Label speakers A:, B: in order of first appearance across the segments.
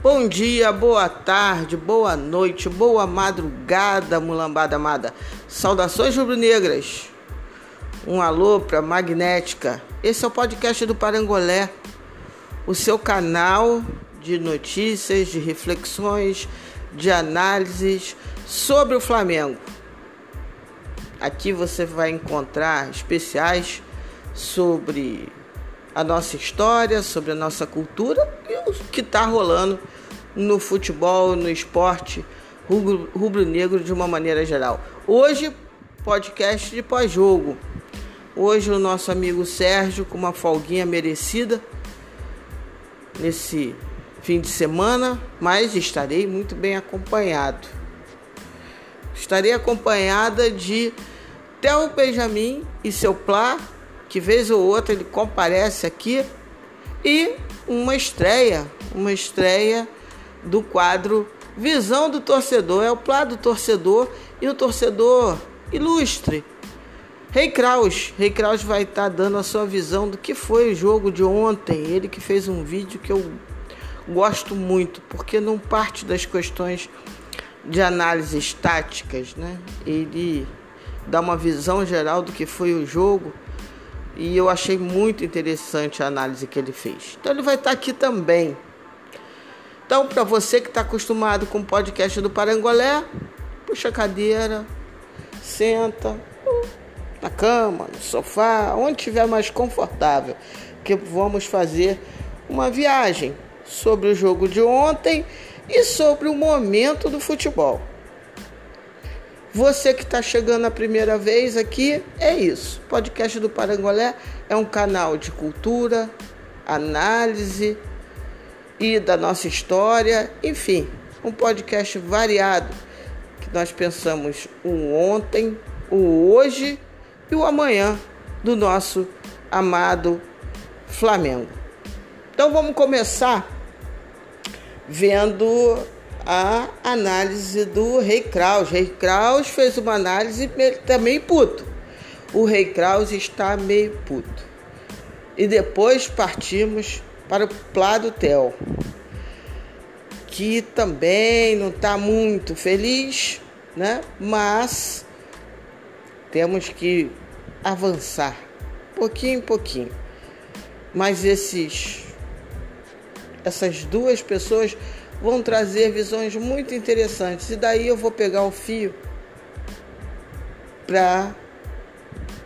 A: Bom dia, boa tarde, boa noite, boa madrugada, mulambada amada. Saudações rubro-negras. Um alô para Magnética. Esse é o podcast do Parangolé, o seu canal de notícias, de reflexões, de análises sobre o Flamengo. Aqui você vai encontrar especiais sobre a nossa história, sobre a nossa cultura e o que está rolando no futebol, no esporte rubro-negro de uma maneira geral. Hoje, podcast de pós-jogo. Hoje, o nosso amigo Sérgio, com uma folguinha merecida nesse fim de semana, mas estarei muito bem acompanhado. Estarei acompanhada de Theo Benjamin e seu Plá que vez ou outra ele comparece aqui, e uma estreia, uma estreia do quadro Visão do Torcedor, é o plá do torcedor e o torcedor ilustre. Rei Kraus, Rei Kraus vai estar tá dando a sua visão do que foi o jogo de ontem. Ele que fez um vídeo que eu gosto muito, porque não parte das questões de análises táticas, né? Ele dá uma visão geral do que foi o jogo e eu achei muito interessante a análise que ele fez. Então ele vai estar aqui também. Então, para você que está acostumado com o podcast do Parangolé, puxa a cadeira, senta na cama, no sofá, onde estiver mais confortável, que vamos fazer uma viagem sobre o jogo de ontem e sobre o momento do futebol. Você que está chegando a primeira vez aqui, é isso. O podcast do Parangolé é um canal de cultura, análise e da nossa história, enfim, um podcast variado que nós pensamos o ontem, o hoje e o amanhã do nosso amado Flamengo. Então vamos começar vendo a análise do Rei Kraus. Rei Kraus fez uma análise também puto. O Rei Kraus está meio puto. E depois partimos para o Plado Tel, que também não está muito feliz, né? Mas temos que avançar, pouquinho em pouquinho. Mas esses essas duas pessoas vão trazer visões muito interessantes. E daí eu vou pegar o fio para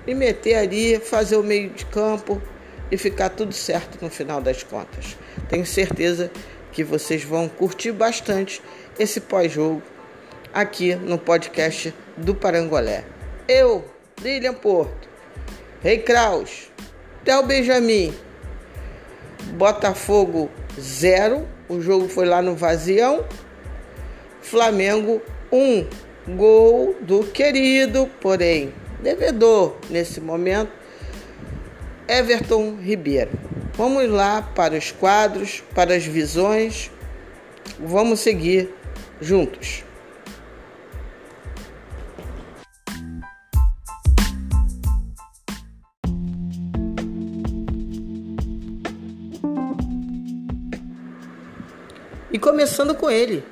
A: me meter ali, fazer o meio de campo e ficar tudo certo no final das contas. Tenho certeza que vocês vão curtir bastante esse pós-jogo aqui no podcast do Parangolé. Eu, Lilian Porto, Rei Kraus, Theo Benjamin, Botafogo 0, o jogo foi lá no Vazião. Flamengo 1. Um. Gol do querido, porém devedor nesse momento, Everton Ribeiro. Vamos lá para os quadros, para as visões. Vamos seguir juntos. E começando com ele.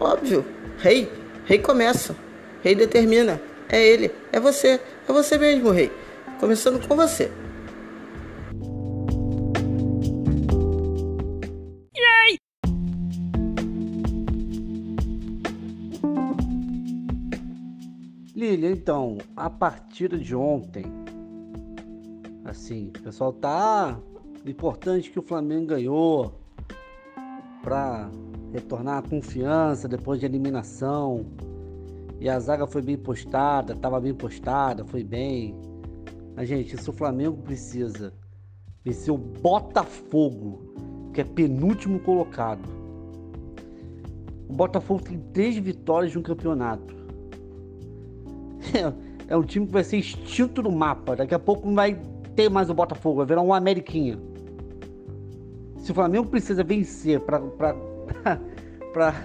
A: Óbvio, rei. Rei começa. Rei determina. É ele. É você. É você mesmo, rei. Começando com você. Yay!
B: Lilia, então, a partida de ontem, assim, o pessoal tá importante que o Flamengo ganhou, para retornar a confiança depois de eliminação. E a zaga foi bem postada, estava bem postada, foi bem. Mas, gente, isso o Flamengo precisa vencer o Botafogo, que é penúltimo colocado. O Botafogo tem três vitórias de um campeonato. É, é um time que vai ser extinto no mapa. Daqui a pouco não vai ter mais o Botafogo, vai virar um Ameriquinha. Se o Flamengo precisa vencer para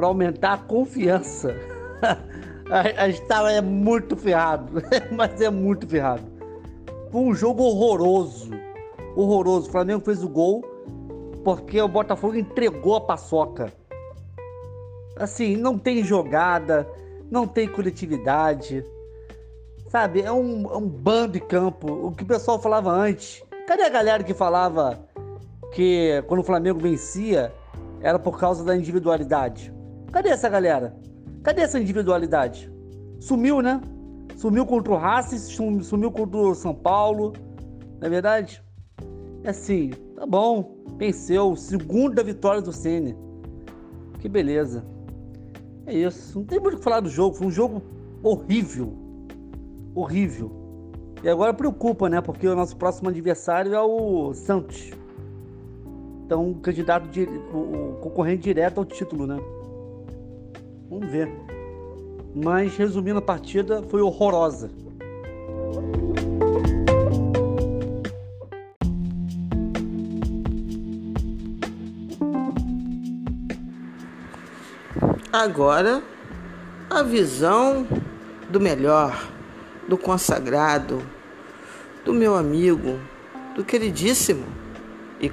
B: aumentar a confiança, a, gente tá, é muito ferrado. Mas é muito ferrado. Foi um jogo horroroso. Horroroso. O Flamengo fez o gol porque o Botafogo entregou a paçoca. Assim, não tem jogada, não tem coletividade, sabe? É um, é um bando de campo. O que o pessoal falava antes. Cadê a galera que falava que quando o Flamengo vencia era por causa da individualidade? Cadê essa galera? Cadê essa individualidade? Sumiu, né? Sumiu contra o Racing, sumiu contra o São Paulo. Não é verdade? É assim, tá bom. Venceu, segunda vitória do Ceni. Que beleza. É isso. Não tem muito o que falar do jogo. Foi um jogo horrível. Horrível. E agora preocupa, né? Porque o nosso próximo adversário é o Santos. Então, o candidato, de, o concorrente direto ao título, né? Vamos ver. Mas, resumindo a partida, foi horrorosa.
A: Agora, a visão do melhor, do consagrado, do meu amigo, do queridíssimo e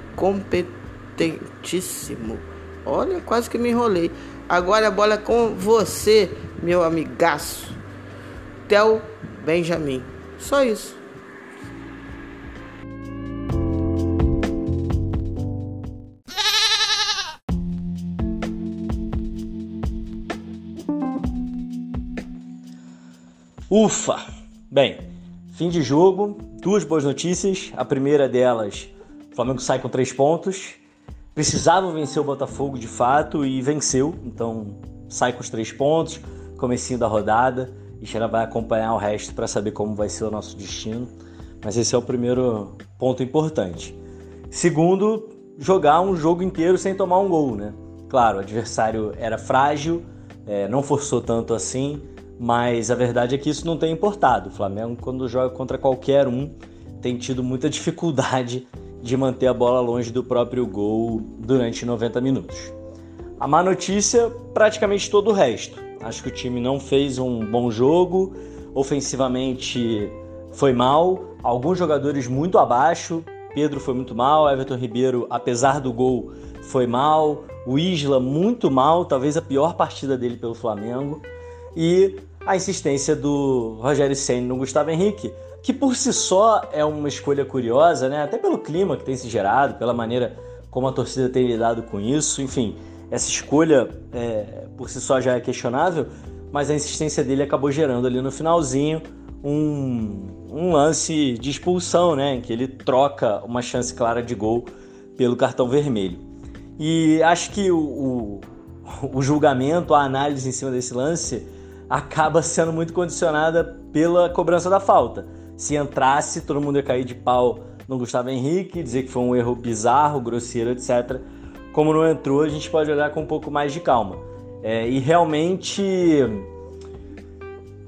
A: competentíssimo. Olha, quase que me enrolei. Agora a bola é com você, meu amigaço. Theo Benjamin. Só isso.
C: Ufa! Bem, fim de jogo, duas boas notícias. A primeira delas, o Flamengo sai com três pontos. Precisava vencer o Botafogo de fato e venceu, então sai com os três pontos, comecinho da rodada. E já vai acompanhar o resto para saber como vai ser o nosso destino. Mas esse é o primeiro ponto importante. Segundo, jogar um jogo inteiro sem tomar um gol, né? Claro, o adversário era frágil, é, não forçou tanto assim, mas a verdade é que isso não tem importado. O Flamengo, quando joga contra qualquer um, tem tido muita dificuldade de manter a bola longe do próprio gol durante 90 minutos. A má notícia, praticamente todo o resto. Acho que o time não fez um bom jogo, ofensivamente foi mal, alguns jogadores muito abaixo. Pedro foi muito mal, Everton Ribeiro, apesar do gol, foi mal, o Isla muito mal, talvez a pior partida dele pelo Flamengo. E a insistência do Rogério Senna no Gustavo Henrique, que por si só é uma escolha curiosa, né? Até pelo clima que tem se gerado, pela maneira como a torcida tem lidado com isso, enfim, essa escolha é, por si só já é questionável, mas a insistência dele acabou gerando ali no finalzinho um, um lance de expulsão, né? Em que ele troca uma chance clara de gol pelo cartão vermelho. E acho que o, o, o julgamento, a análise em cima desse lance acaba sendo muito condicionada pela cobrança da falta. Se entrasse, todo mundo ia cair de pau no Gustavo Henrique, dizer que foi um erro bizarro, grosseiro, etc. Como não entrou, a gente pode olhar com um pouco mais de calma. É, e realmente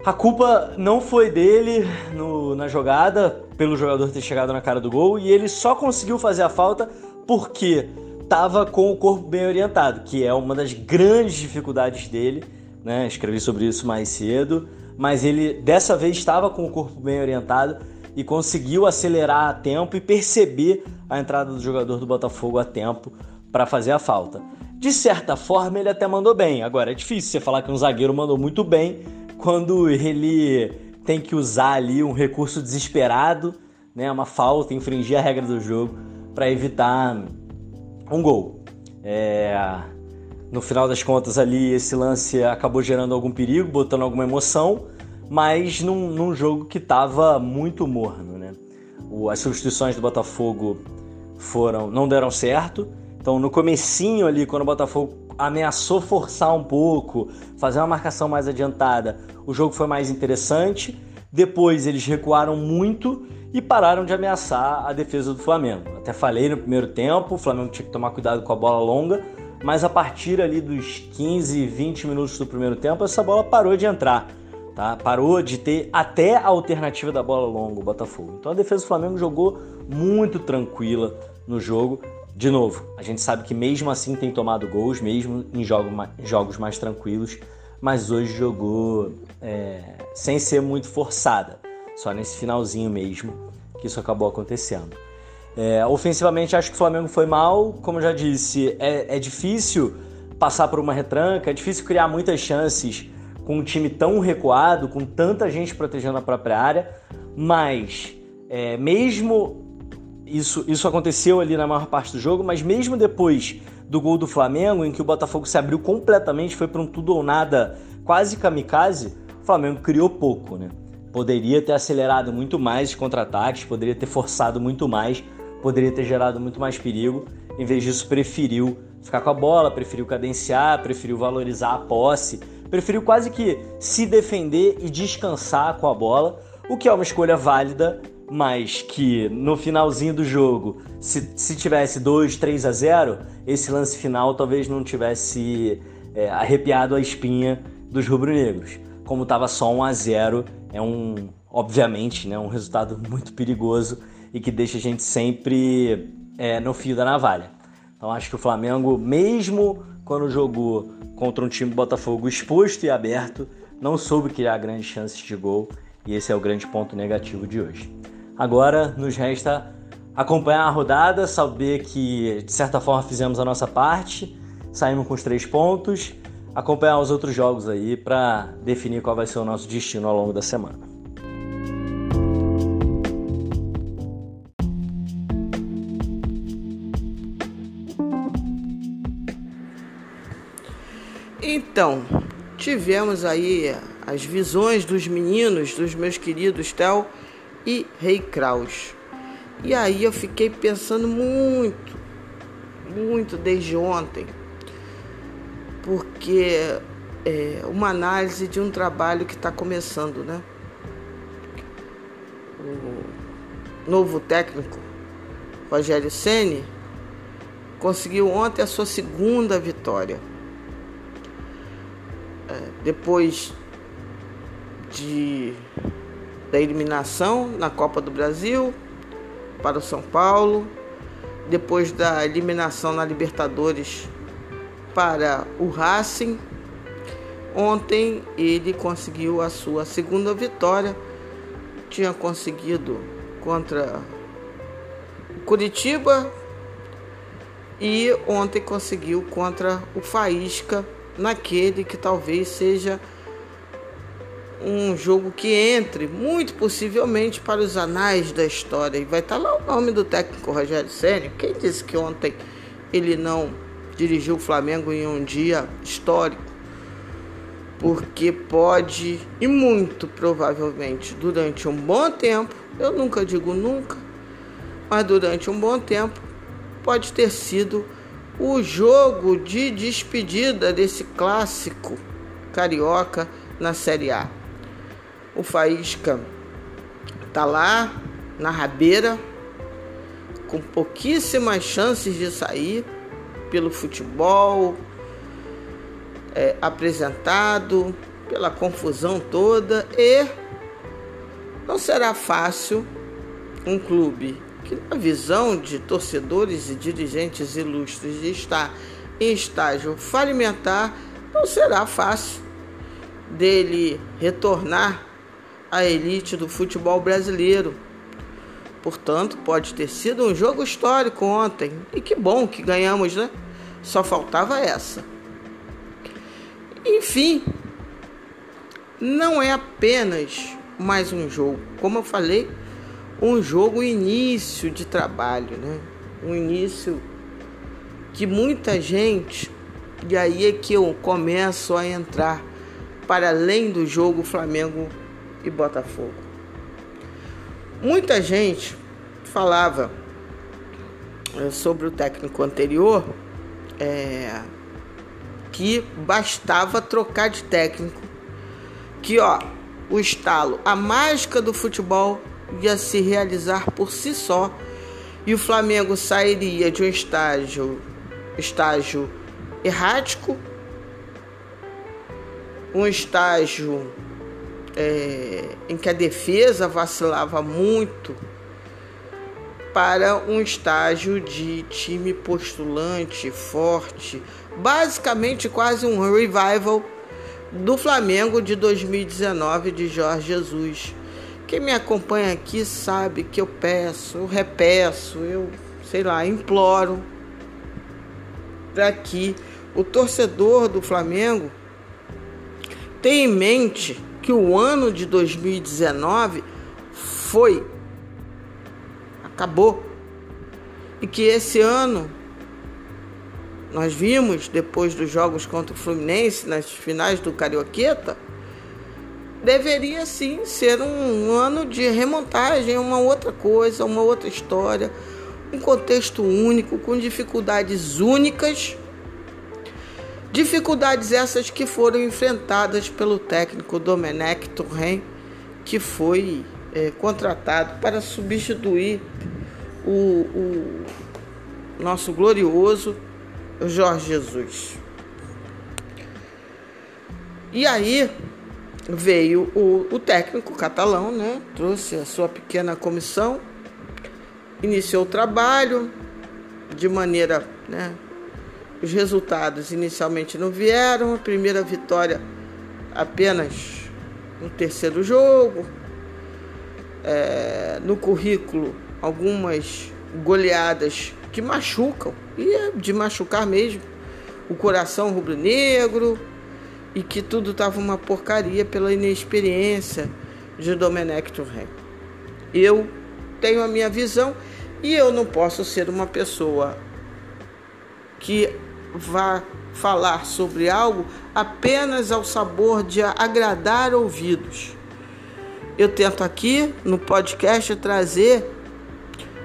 C: a culpa não foi dele no, na jogada, pelo jogador ter chegado na cara do gol, e ele só conseguiu fazer a falta porque estava com o corpo bem orientado, que é uma das grandes dificuldades dele né? Escrevi sobre isso mais cedo, mas ele dessa vez estava com o corpo bem orientado e conseguiu acelerar a tempo e perceber a entrada do jogador do Botafogo a tempo para fazer a falta. De certa forma, ele até mandou bem. Agora, é difícil você falar que um zagueiro mandou muito bem quando ele tem que usar ali um recurso desesperado, né, uma falta, infringir a regra do jogo para evitar um gol. É, no final das contas, ali, esse lance acabou gerando algum perigo, botando alguma emoção, mas num, num jogo que estava muito morno, né? O, as substituições do Botafogo foram não deram certo. Então, no comecinho ali, quando o Botafogo ameaçou forçar um pouco, fazer uma marcação mais adiantada, o jogo foi mais interessante. Depois eles recuaram muito e pararam de ameaçar a defesa do Flamengo. Até falei no primeiro tempo, o Flamengo tinha que tomar cuidado com a bola longa, mas a partir ali dos 15, 20 minutos do primeiro tempo, essa bola parou de entrar. Tá? Parou de ter até a alternativa da bola longa, o Botafogo. Então a defesa do Flamengo jogou muito tranquila no jogo. De novo, a gente sabe que mesmo assim tem tomado gols, mesmo em jogos mais tranquilos, mas hoje jogou é, sem ser muito forçada, só nesse finalzinho mesmo que isso acabou acontecendo. É, ofensivamente, acho que o Flamengo foi mal. Como eu já disse, é, é difícil passar por uma retranca, é difícil criar muitas chances com um time tão recuado, com tanta gente protegendo a própria área, mas é, mesmo isso, isso aconteceu ali na maior parte do jogo, mas mesmo depois do gol do Flamengo, em que o Botafogo se abriu completamente, foi para um tudo ou nada quase kamikaze, o Flamengo criou pouco, né? Poderia ter acelerado muito mais os contra-ataques, poderia ter forçado muito mais, poderia ter gerado muito mais perigo. Em vez disso, preferiu ficar com a bola, preferiu cadenciar, preferiu valorizar a posse, preferiu quase que se defender e descansar com a bola, o que é uma escolha válida, mas que no finalzinho do jogo, se, se tivesse 2, 3 a 0, esse lance final talvez não tivesse é, arrepiado a espinha dos rubro-negros. Como estava só 1 a 0, é um, obviamente, né, um resultado muito perigoso e que deixa a gente sempre é, no fio da navalha. Então acho que o Flamengo, mesmo quando jogou contra um time do Botafogo exposto e aberto, não soube criar grandes chances de gol e esse é o grande ponto negativo de hoje. Agora nos resta acompanhar a rodada, saber que de certa forma fizemos a nossa parte, saímos com os três pontos, acompanhar os outros jogos aí para definir qual vai ser o nosso destino ao longo da semana.
A: Então, tivemos aí as visões dos meninos, dos meus queridos Tel e Rei Kraus. E aí eu fiquei pensando muito, muito desde ontem, porque é uma análise de um trabalho que está começando, né? O novo técnico, Rogério Ceni, conseguiu ontem a sua segunda vitória é, depois de da eliminação na Copa do Brasil para o São Paulo, depois da eliminação na Libertadores para o Racing. Ontem ele conseguiu a sua segunda vitória, tinha conseguido contra o Curitiba e ontem conseguiu contra o Faísca naquele que talvez seja um jogo que entre, muito possivelmente, para os anais da história. E vai estar lá o nome do técnico Rogério Senna. Quem disse que ontem ele não dirigiu o Flamengo em um dia histórico? Porque pode, e muito provavelmente, durante um bom tempo, eu nunca digo nunca, mas durante um bom tempo, pode ter sido o jogo de despedida desse clássico carioca na Série A. O Faísca tá lá na rabeira, com pouquíssimas chances de sair pelo futebol é, apresentado, pela confusão toda e não será fácil um clube que, na visão de torcedores e dirigentes ilustres, está em estágio falimentar, não será fácil dele retornar à elite do futebol brasileiro. Portanto, pode ter sido um jogo histórico ontem. E que bom que ganhamos, né? Só faltava essa. Enfim, não é apenas mais um jogo. Como eu falei, um jogo início de trabalho, né? Um início que muita gente, e aí é que eu começo a entrar para além do jogo Flamengo e Botafogo. Muita gente falava eh, sobre o técnico anterior é, que bastava trocar de técnico, que ó, o estalo, a mágica do futebol ia se realizar por si só e o Flamengo sairia de um estágio, estágio errático, um estágio é, em que a defesa vacilava muito, para um estágio de time postulante, forte, basicamente quase um revival do Flamengo de 2019 de Jorge Jesus Quem me acompanha aqui sabe que eu peço, eu repeço, eu sei lá, imploro para que o torcedor do Flamengo tenha em mente que o ano de 2019 foi, acabou, e que esse ano nós vimos depois dos jogos contra o Fluminense nas finais do Carioqueta deveria sim ser um ano de remontagem, uma outra coisa, uma outra história, um contexto único, com dificuldades únicas. Dificuldades essas que foram enfrentadas pelo técnico Domenech Torren, que foi é, contratado para substituir o, o nosso glorioso Jorge Jesus. E aí, veio o, o técnico catalão, né? trouxe a sua pequena comissão, iniciou o trabalho de maneira. Né? Os resultados inicialmente não vieram, a primeira vitória apenas no terceiro jogo. É, no currículo, algumas goleadas que machucam, e é de machucar mesmo, o coração rubro-negro e que tudo estava uma porcaria pela inexperiência de Domenech Torren. Eu tenho a minha visão e eu não posso ser uma pessoa que vá falar sobre algo apenas ao sabor de agradar ouvidos. Eu tento aqui no podcast trazer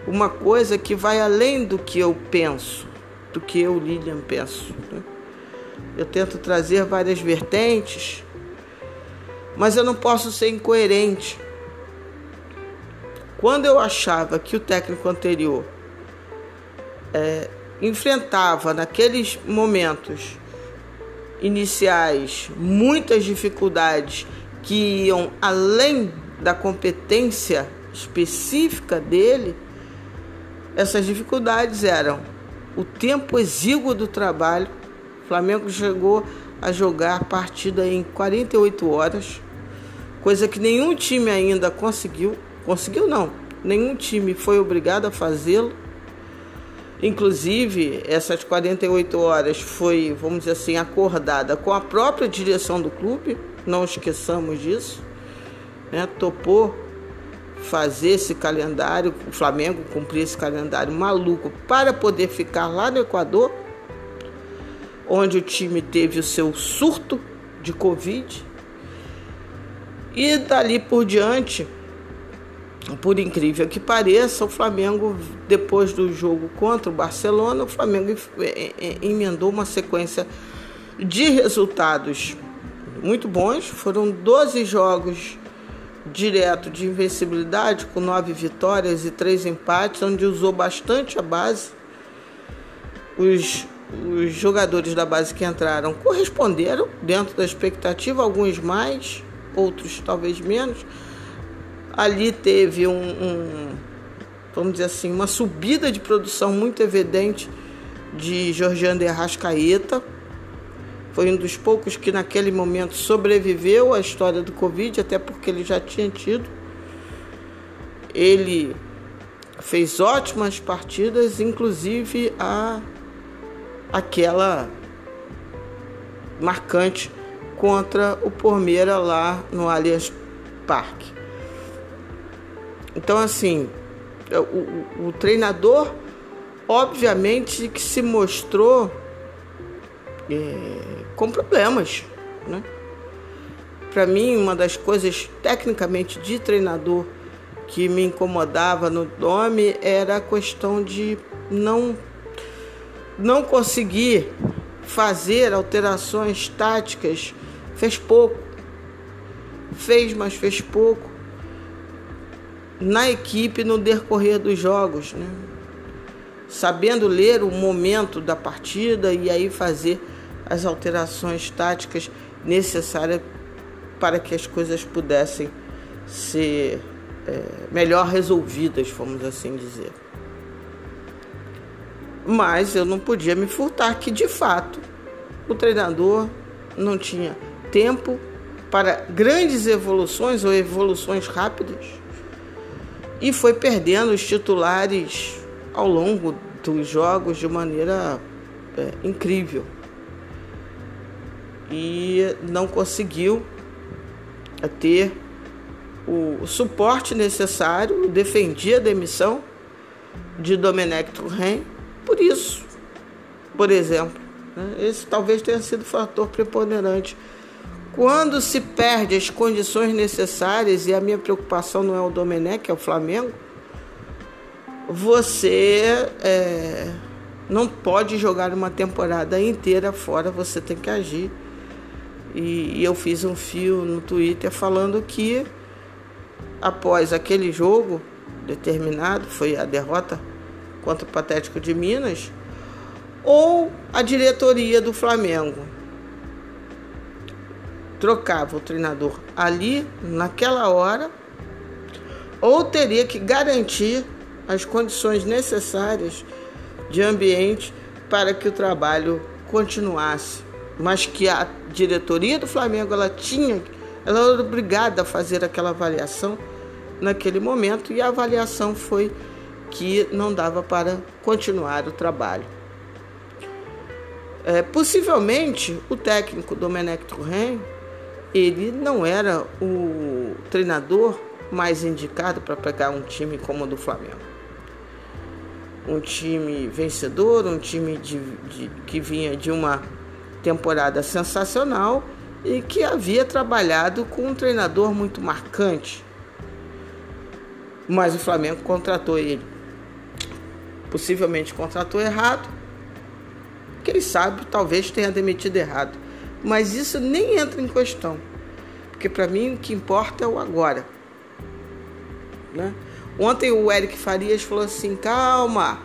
A: uma coisa que vai além do que eu penso, do que eu, Lilian, penso. Né? Eu tento trazer várias vertentes, mas eu não posso ser incoerente. Quando eu achava que o técnico anterior é, enfrentava naqueles momentos iniciais muitas dificuldades que iam além da competência específica dele, essas dificuldades eram o tempo exíguo do trabalho, Flamengo chegou a jogar partida em 48 horas, coisa que nenhum time ainda conseguiu. Conseguiu não, nenhum time foi obrigado a fazê-lo. Inclusive, essas 48 horas foi, vamos dizer assim, acordada com a própria direção do clube, não esqueçamos disso. Né? Topou fazer esse calendário, o Flamengo cumprir esse calendário maluco para poder ficar lá no Equador onde o time teve o seu surto de Covid. E dali por diante, por incrível que pareça, o Flamengo, depois do jogo contra o Barcelona, o Flamengo emendou uma sequência de resultados muito bons. Foram 12 jogos direto de invencibilidade, com nove vitórias e três empates, onde usou bastante a base. Os os jogadores da base que entraram corresponderam dentro da expectativa, alguns mais, outros talvez menos. Ali teve um, um vamos dizer assim, uma subida de produção muito evidente de Jorge de Arrascaeta. Foi um dos poucos que naquele momento sobreviveu à história do Covid, até porque ele já tinha tido. Ele fez ótimas partidas, inclusive a aquela marcante contra o Palmeiras lá no Allianz Parque. Então, assim, o, o, o treinador, obviamente, que se mostrou é, com problemas, né? Para mim, uma das coisas tecnicamente de treinador que me incomodava no nome era a questão de não não conseguir fazer alterações táticas, fez pouco. Fez, mas fez pouco. Na equipe no decorrer dos jogos, né? Sabendo ler o momento da partida e aí fazer as alterações táticas necessárias para que as coisas pudessem ser é, melhor resolvidas, vamos assim dizer mas eu não podia me furtar que de fato o treinador não tinha tempo para grandes evoluções ou evoluções rápidas e foi perdendo os titulares ao longo dos jogos de maneira é, incrível. E não conseguiu ter o suporte necessário, defendia a demissão de Domenech Turren por isso, por exemplo. Né? Esse talvez tenha sido o fator preponderante. Quando se perde as condições necessárias, e a minha preocupação não é o Domenech, é o Flamengo, você é, não pode jogar uma temporada inteira fora, você tem que agir. E, e eu fiz um fio no Twitter falando que após aquele jogo determinado, foi a derrota contra o Patético de Minas, ou a diretoria do Flamengo. Trocava o treinador ali, naquela hora, ou teria que garantir as condições necessárias de ambiente para que o trabalho continuasse, mas que a diretoria do Flamengo ela tinha, ela era obrigada a fazer aquela avaliação naquele momento e a avaliação foi que não dava para continuar o trabalho. É, possivelmente o técnico Domenech Turren ele não era o treinador mais indicado para pegar um time como o do Flamengo. Um time vencedor, um time de, de, que vinha de uma temporada sensacional e que havia trabalhado com um treinador muito marcante, mas o Flamengo contratou ele. Possivelmente contratou errado. Quem sabe, talvez tenha demitido errado. Mas isso nem entra em questão. Porque para mim o que importa é o agora. Né? Ontem o Eric Farias falou assim: calma.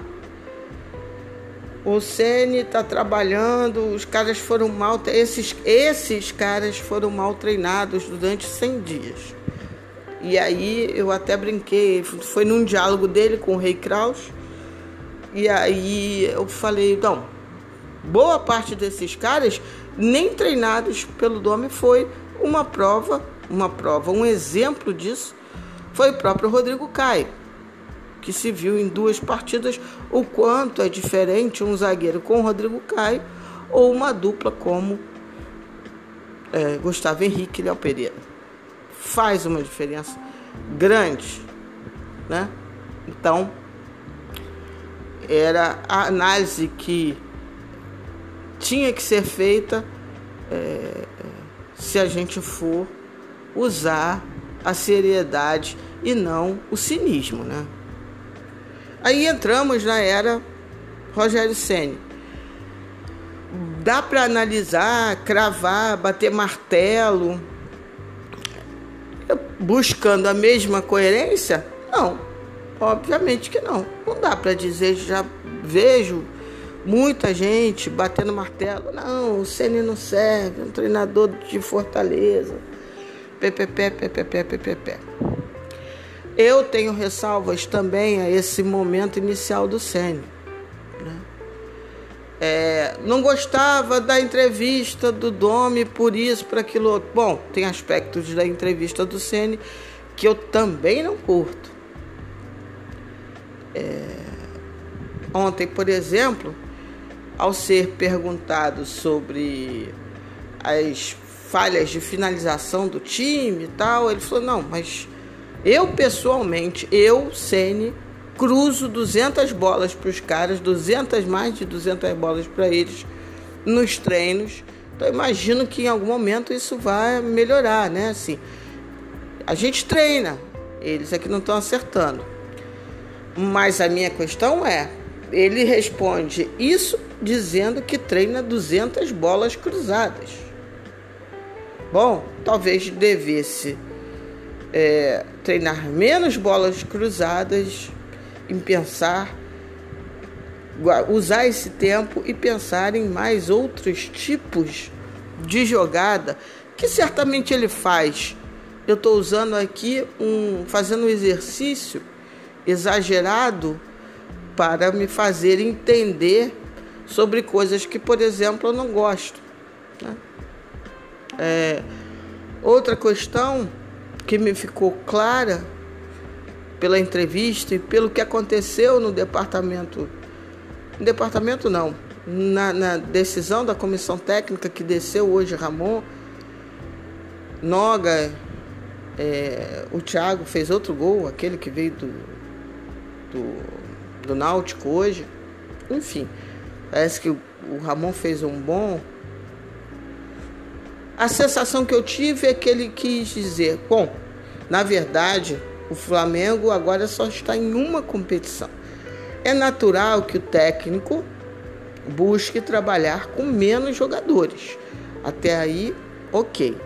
A: O Ceni está trabalhando, os caras foram mal, esses, esses caras foram mal treinados durante 100 dias. E aí eu até brinquei, foi num diálogo dele com o Rei Kraus. E aí eu falei, não, boa parte desses caras nem treinados pelo Dome foi uma prova, uma prova, um exemplo disso foi o próprio Rodrigo Caio, que se viu em duas partidas o quanto é diferente um zagueiro com o Rodrigo Caio ou uma dupla como é, Gustavo Henrique e Léo Pereira faz uma diferença grande, né? Então, era a análise que tinha que ser feita é, se a gente for usar a seriedade e não o cinismo, né? Aí entramos na era Rogério Ceni. Dá para analisar, cravar, bater martelo, buscando a mesma coerência? Não, obviamente que não. Não dá para dizer, já vejo muita gente batendo martelo. Não, o Ceni não serve, é um treinador de Fortaleza. PPP, PPP, PPP. Eu tenho ressalvas também a esse momento inicial do Ceni. É, não gostava da entrevista do Domi por isso, por aquilo outro. Bom, tem aspectos da entrevista do Ceni que eu também não curto. É, ontem, por exemplo, ao ser perguntado sobre as falhas de finalização do time e tal, ele falou: não, mas eu pessoalmente, eu, Ceni, cruzo 200 bolas para os caras, 200 mais de 200 bolas para eles nos treinos. Então imagino que em algum momento isso vai melhorar, né? Assim, a gente treina, eles é que não estão acertando. Mas a minha questão é, ele responde isso dizendo que treina 200 bolas cruzadas. Bom, talvez devesse é, treinar menos bolas cruzadas em pensar, usar esse tempo e pensar em mais outros tipos de jogada que certamente ele faz. Eu estou usando aqui um, fazendo um exercício exagerado para me fazer entender sobre coisas que, por exemplo, eu não gosto. Né? É, Outra questão que me ficou clara pela entrevista e pelo que aconteceu no departamento. No departamento não, na, na decisão da comissão técnica que desceu hoje Ramon, Noga, é, o Thiago fez outro gol, aquele que veio do, do, do Náutico hoje. Enfim, parece que o, Ramon fez um bom. A sensação que eu tive é que ele quis dizer: bom, na verdade, o Flamengo agora só está em uma competição. É natural que o técnico busque trabalhar com menos jogadores. Até aí, ok.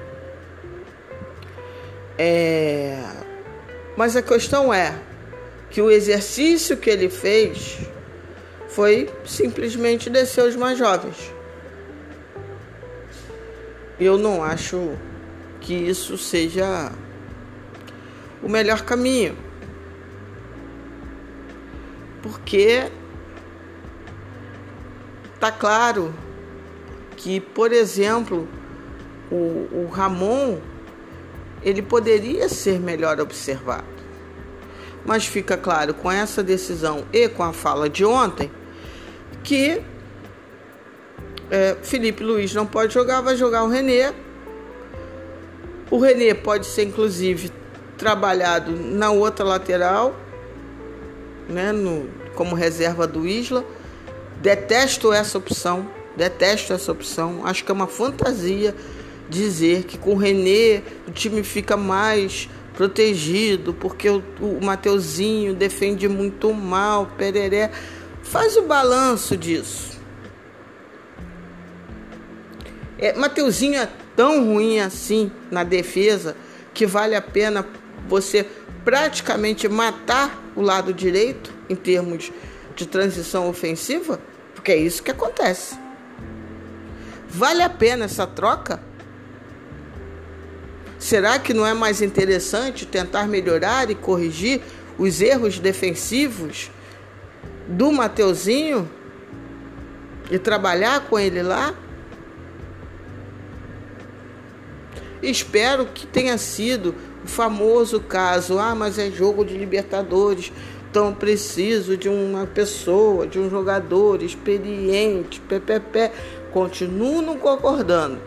A: É... Mas a questão é que o exercício que ele fez foi simplesmente descer os mais jovens. Eu não acho que isso seja o melhor caminho. Porque tá claro que, por exemplo, o, o Ramon ele poderia ser melhor observado. Mas fica claro com essa decisão e com a fala de ontem que é, Felipe Luiz não pode jogar, vai jogar o Renê. O Renê pode ser inclusive trabalhado na outra lateral, né, no, como reserva do Isla. Detesto essa opção, detesto essa opção. Acho que é uma fantasia dizer que com o René o time fica mais protegido, porque o, o Mateuzinho defende muito mal, Pereré. Faz o balanço disso. É, Mateuzinho é tão ruim assim na defesa que vale a pena você praticamente matar o lado direito em termos de transição ofensiva, porque é isso que acontece. Vale a pena essa troca? Será que não é mais interessante tentar melhorar e corrigir os erros defensivos do Mateuzinho e trabalhar com ele lá? Espero que tenha sido o famoso caso, ah, mas é jogo de Libertadores, então preciso de uma pessoa, de um jogador experiente, ppp. Continuo não concordando.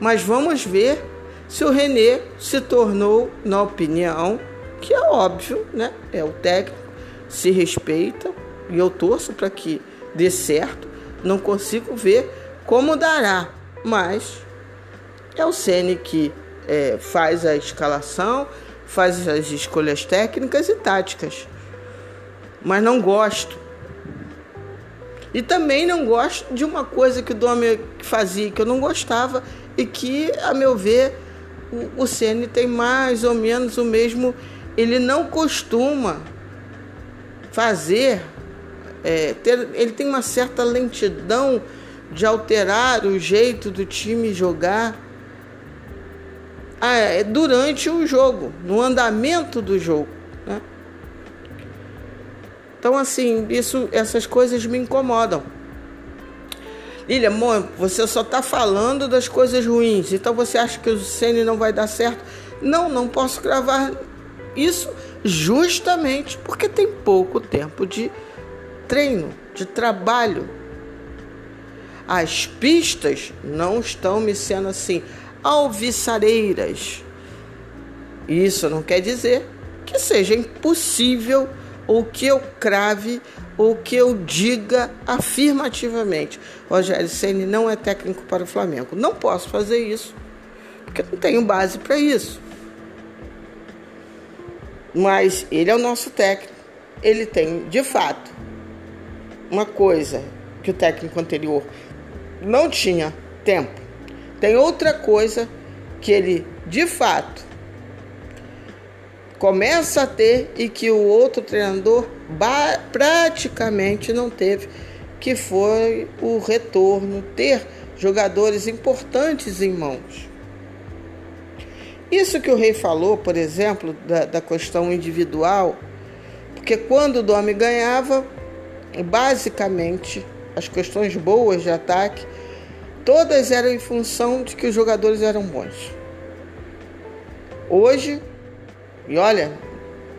A: Mas vamos ver se o René se tornou, na opinião, que é óbvio, né? É o técnico, se respeita e eu torço para que dê certo. Não consigo ver como dará, mas é o Ceni que é, faz a escalação, faz as escolhas técnicas e táticas. Mas não gosto. E também não gosto de uma coisa que o Domi fazia que eu não gostava e que, a meu ver, o, Ceni tem mais ou menos o mesmo. Ele não costuma fazer, é, ter, ele tem uma certa lentidão de alterar o jeito do time jogar ah, é durante o jogo, no andamento do jogo. Né? Então, assim, isso, essas coisas me incomodam. Lilia, amor, você só está falando das coisas ruins, então você acha que o Ceni não vai dar certo? Não, não posso gravar isso justamente porque tem pouco tempo de treino, de trabalho. As pistas não estão me sendo assim alviçareiras. Isso não quer dizer que seja impossível ou que eu crave ou que eu diga afirmativamente: Rogério Ceni não é técnico para o Flamengo. Não posso fazer isso, porque não tenho base para isso. Mas ele é o nosso técnico. Ele tem, de fato, uma coisa que o técnico anterior não tinha tempo tem outra coisa que ele de fato começa a ter e que o outro treinador praticamente não teve, que foi o retorno, ter jogadores importantes em mãos. Isso que o rei falou, por exemplo, da, da questão individual, porque quando o Domi ganhava, basicamente as questões boas de ataque Todas eram em função de que os jogadores eram bons. Hoje, e olha,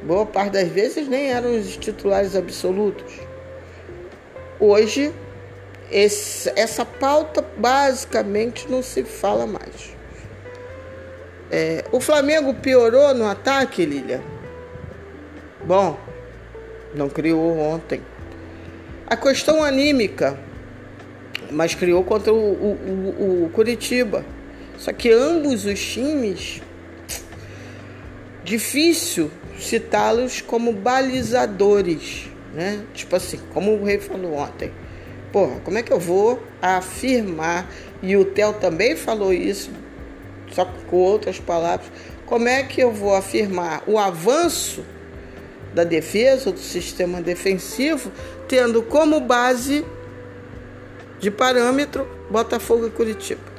A: boa parte das vezes nem eram os titulares absolutos. Hoje, esse, essa pauta basicamente não se fala mais. É, o Flamengo piorou no ataque, Lilia? Bom, não criou ontem. A questão anímica, mas criou contra o, o, o, o Curitiba. Só que ambos os times, difícil citá-los como balizadores, né? Tipo assim, como o Rei falou ontem. Porra, como é que eu vou afirmar, e o Theo também falou isso, só com outras palavras, como é que eu vou afirmar o avanço da defesa, do sistema defensivo, tendo como base de parâmetro Botafogo e Curitiba.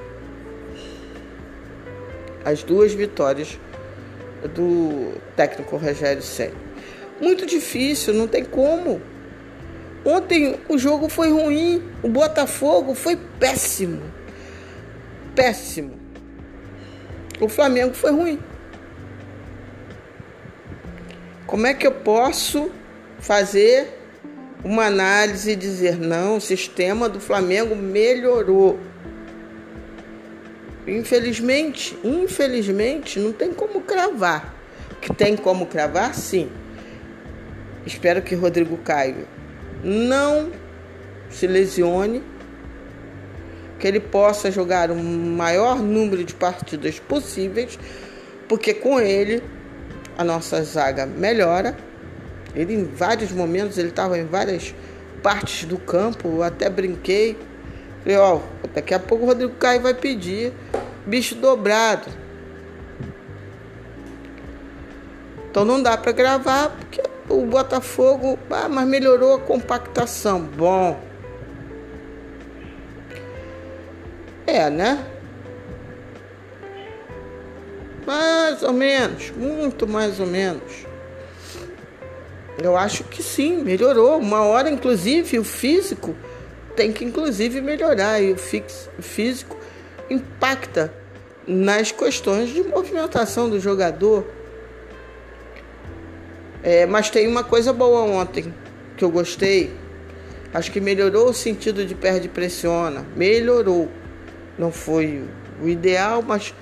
A: As duas vitórias do técnico Rogério Senna. Muito difícil, não tem como. Ontem o jogo foi ruim, o Botafogo foi péssimo. Péssimo. O Flamengo foi ruim. Como é que eu posso fazer uma análise e dizer não, o sistema do Flamengo melhorou? Infelizmente, infelizmente, não tem como cravar. Que tem como cravar, sim. Espero que Rodrigo Caio não se lesione, que ele possa jogar o maior número de partidas possíveis, porque com ele a nossa zaga melhora. Ele em vários momentos ele estava em várias partes do campo, eu até brinquei. Falei, ó, daqui a pouco o Rodrigo Caio vai pedir bicho dobrado. Então não dá para gravar porque o Botafogo, ah, mas melhorou a compactação. Bom. É, né? Mais ou menos, muito mais ou menos. Eu acho que sim, melhorou. Uma hora, inclusive, o físico tem que, inclusive, melhorar. E o físico impacta nas questões de movimentação do jogador. É, mas tem uma coisa boa ontem que eu gostei. Acho que melhorou o sentido de perde pressiona. Melhorou. Não foi o ideal, mas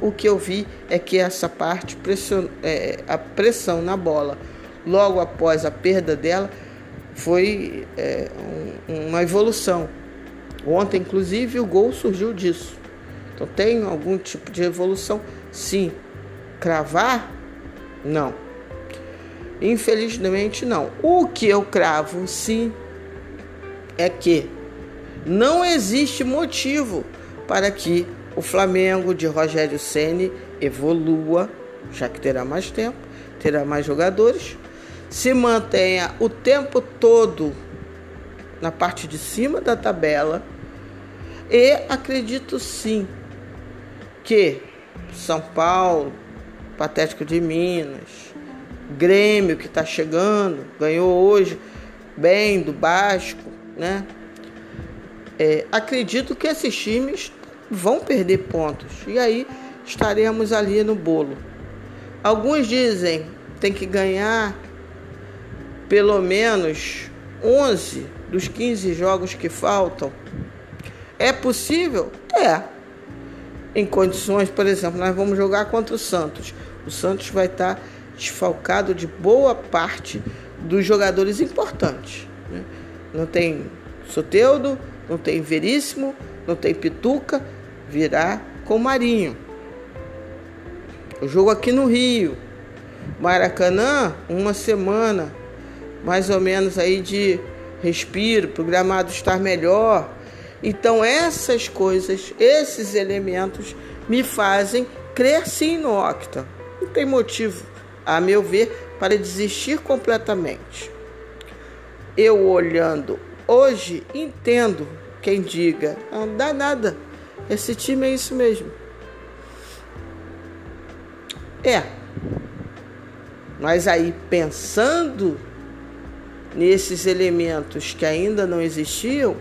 A: o que eu vi é que essa parte, pression, é, a pressão na bola, logo após a perda dela, foi é, um, uma evolução. Ontem, inclusive, o gol surgiu disso. Então, tem algum tipo de evolução? Sim. Cravar? Não. Infelizmente, não. O que eu cravo, sim, é que não existe motivo para que o Flamengo de Rogério Ceni evolua, já que terá mais tempo, terá mais jogadores, se mantenha o tempo todo na parte de cima da tabela e acredito sim que São Paulo, Patético de Minas, Grêmio que está chegando, ganhou hoje bem do Basco, né? É, acredito que esses times vão perder pontos. E aí estaremos ali no bolo. Alguns dizem tem que ganhar pelo menos 11 dos 15 jogos que faltam. É possível? É. Em condições, por exemplo, nós vamos jogar contra o Santos. O Santos vai estar desfalcado de boa parte dos jogadores importantes. Né? Não tem Soteudo, não tem Veríssimo, não tem Pituca, virá com Marinho. O jogo aqui no Rio, Maracanã, uma semana mais ou menos aí de respiro, programado estar melhor. Então essas coisas, esses elementos me fazem crer sim no Octa. Não tem motivo, a meu ver, para desistir completamente. Eu olhando hoje entendo quem diga, não dá nada esse time é isso mesmo. É. Mas aí, pensando nesses elementos que ainda não existiam,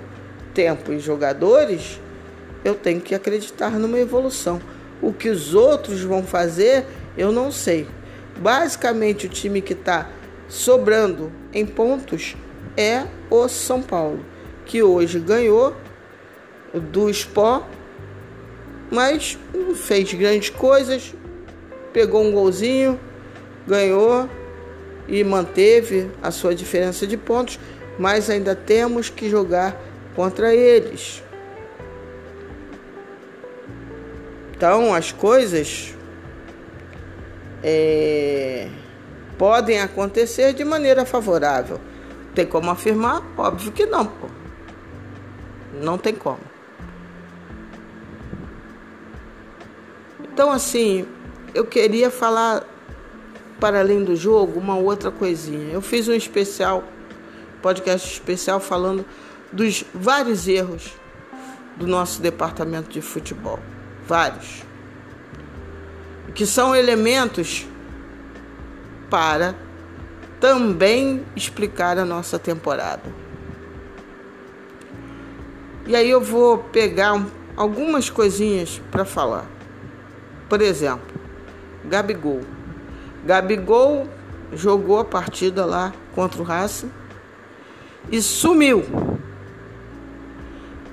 A: tempo e jogadores, eu tenho que acreditar numa evolução. O que os outros vão fazer, Eu não sei. Basicamente, o time que está sobrando em pontos é o São Paulo, que hoje ganhou do Sport, mas fez grandes coisas, pegou um golzinho, ganhou e manteve a sua diferença de pontos, mas ainda temos que jogar contra eles. Então as coisas é, podem acontecer de maneira favorável. Tem como afirmar? Óbvio que não, pô. Não tem como. Então, assim, eu queria falar, para além do jogo, uma outra coisinha. Eu fiz um especial, podcast especial, falando dos vários erros do nosso departamento de futebol. Vários. Que são elementos para também explicar a nossa temporada. E aí eu vou pegar um, algumas coisinhas para falar. Por exemplo, Gabigol. Gabigol jogou a partida lá contra o Racing e sumiu.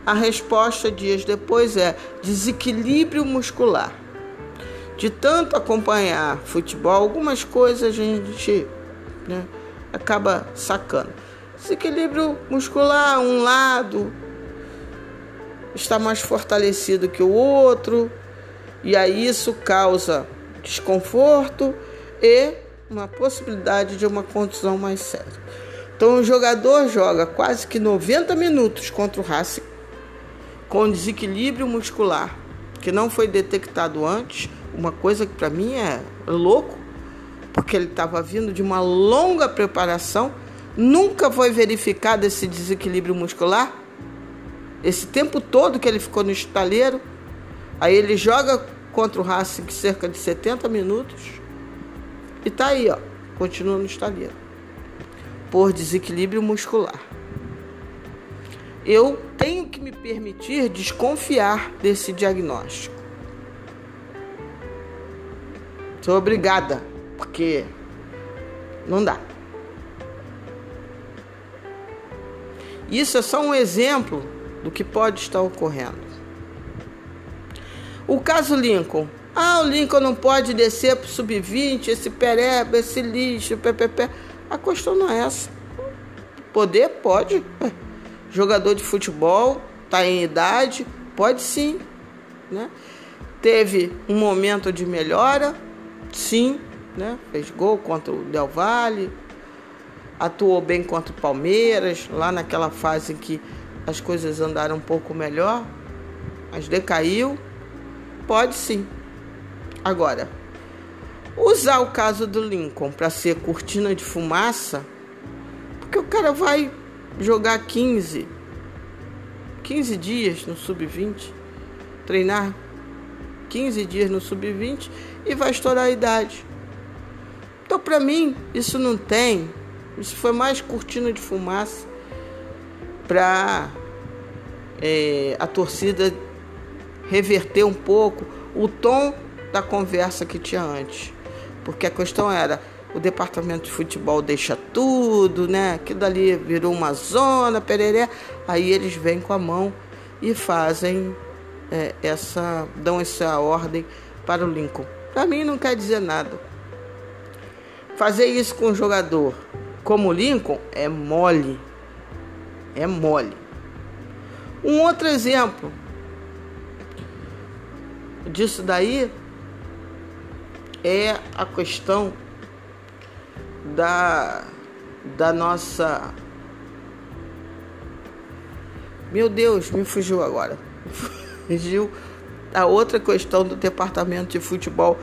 A: A resposta dias depois é desequilíbrio muscular. De tanto acompanhar futebol, algumas coisas a gente né, acaba sacando. Desequilíbrio muscular, um lado está mais fortalecido que o outro, e aí isso causa desconforto e uma possibilidade de uma contusão mais séria. Então o jogador joga quase que 90 minutos contra o Racing com desequilíbrio muscular que não foi detectado antes, uma coisa que para mim é louco, porque ele estava vindo de uma longa preparação, nunca foi verificado esse desequilíbrio muscular. Esse tempo todo que ele ficou no estaleiro, aí ele joga contra o Racing cerca de 70 minutos e tá aí, ó, continua no estaleiro. Por desequilíbrio muscular. Eu tenho que me permitir desconfiar desse diagnóstico. Sou obrigada porque não dá. Isso é só um exemplo do que pode estar ocorrendo. O caso Lincoln. Ah, o Lincoln não pode descer para o sub-20, esse pereba, esse lixo, ppp. A questão não é essa. Poder pode. Jogador de futebol, está em idade, pode sim. Né? Teve um momento de melhora, sim, né? Fez gol contra o Del Valle, atuou bem contra o Palmeiras, lá naquela fase em que as coisas andaram um pouco melhor, mas decaiu. Pode sim. Agora, usar o caso do Lincoln para ser cortina de fumaça, porque o cara vai jogar 15, 15 dias no sub-20, treinar 15 dias no sub-20 e vai estourar a idade. Então, para mim, isso não tem. Isso foi mais cortina de fumaça para é, a torcida reverter um pouco o tom da conversa que tinha antes. Porque a questão era: o departamento de futebol deixa tudo, né? Aquilo dali virou uma zona, pereré. Aí eles vêm com a mão e fazem é, essa, dão essa ordem para o Lincoln. Para mim não quer dizer nada. Fazer isso com um jogador como o Lincoln é mole. É mole. Um outro exemplo disso daí é a questão da da nossa Meu Deus, me fugiu agora. Fugiu a outra questão do departamento de futebol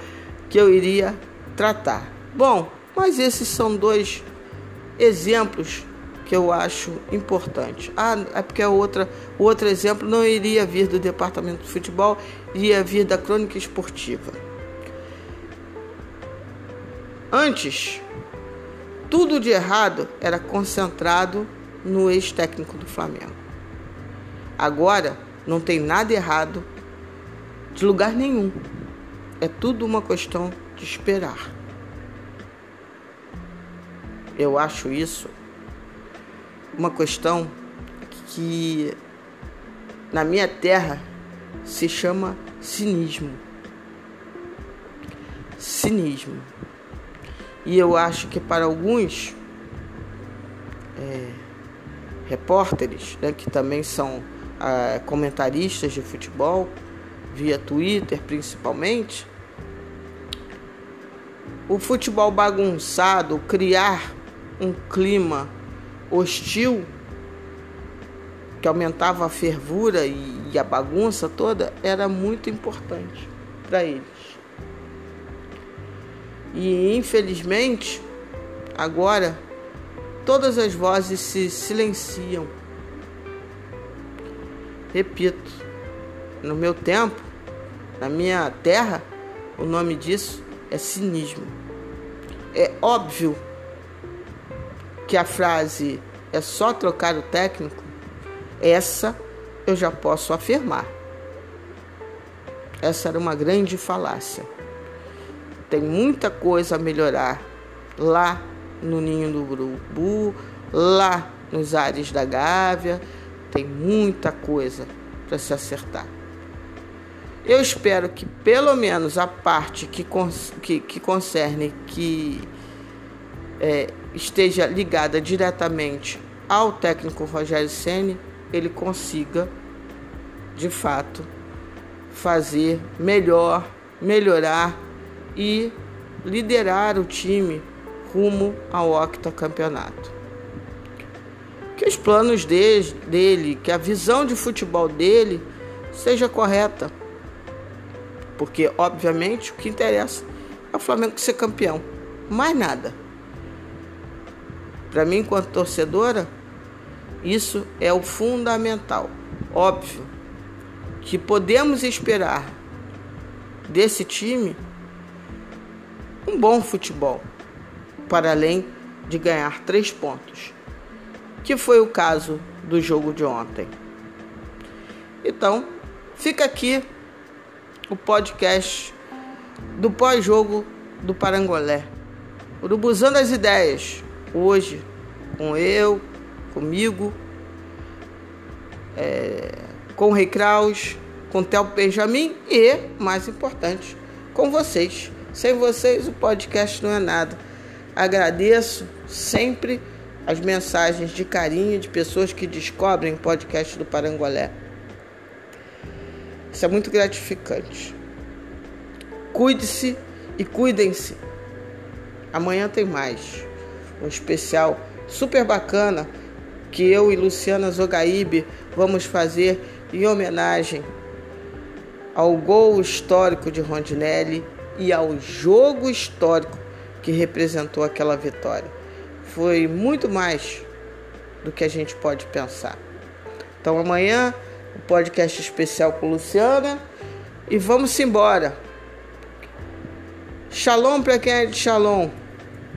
A: que eu iria tratar. Bom, mas esses são dois exemplos que eu acho importantes. Ah, é porque a outra, o outro exemplo não iria vir do departamento de futebol, iria vir da crônica esportiva. Antes, tudo de errado era concentrado no ex-técnico do Flamengo. Agora, não tem nada errado de lugar nenhum. É tudo uma questão de esperar. Eu acho isso uma questão que na minha terra se chama cinismo. Cinismo. E eu acho que para alguns é, repórteres, né, que também são ah, comentaristas de futebol, via Twitter principalmente, o futebol bagunçado, criar um clima hostil que aumentava a fervura e a bagunça toda era muito importante para eles. E infelizmente, agora todas as vozes se silenciam. Repito, no meu tempo, na minha terra, o nome disso é cinismo. É óbvio que a frase é só trocar o técnico, essa eu já posso afirmar. Essa era uma grande falácia. Tem muita coisa a melhorar lá no ninho do urubu, lá nos ares da Gávea, tem muita coisa para se acertar. Eu espero que pelo menos a parte que, que, que concerne que é, esteja ligada diretamente ao técnico Rogério Ceni, ele consiga, de fato, fazer melhor, melhorar e liderar o time rumo ao octacampeonato. Que os planos dele, dele, que a visão de futebol dele seja correta. Porque, obviamente, o que interessa é o Flamengo ser campeão. Mais nada. Para mim, enquanto torcedora, isso é o fundamental. Óbvio que podemos esperar desse time um bom futebol, para além de ganhar três pontos, que foi o caso do jogo de ontem. Então, fica aqui o podcast do pós-jogo do Parangolé. Urubuzando as ideias hoje com eu, comigo, é, com o Rei Kraus, com o Theo Benjamin e, mais importante, com vocês. Sem vocês o podcast não é nada. Agradeço sempre as mensagens de carinho de pessoas que descobrem o podcast do Parangolé. Isso é muito gratificante. Cuide-se e cuidem-se. Amanhã tem mais um especial super bacana que eu e Luciana Zogaíbe vamos fazer em homenagem ao gol histórico de Rondinelli e ao jogo histórico que representou aquela vitória. Foi muito mais do que a gente pode pensar. Então amanhã o um podcast especial com Luciana e vamos embora. Shalom para quem é de Shalom.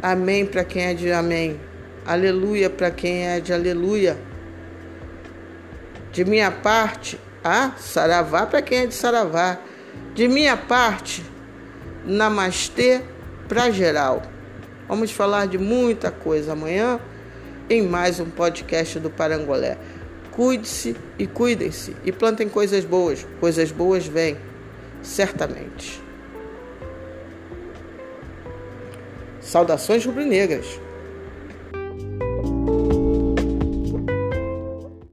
A: Amém para quem é de amém. Aleluia para quem é de aleluia. De minha parte, ah, saravá para quem é de saravá. De minha parte, namastê para geral. Vamos falar de muita coisa amanhã em mais um podcast do Parangolé. Cuide-se e cuidem-se e plantem coisas boas. Coisas boas vêm, certamente. Saudações rubro-negras.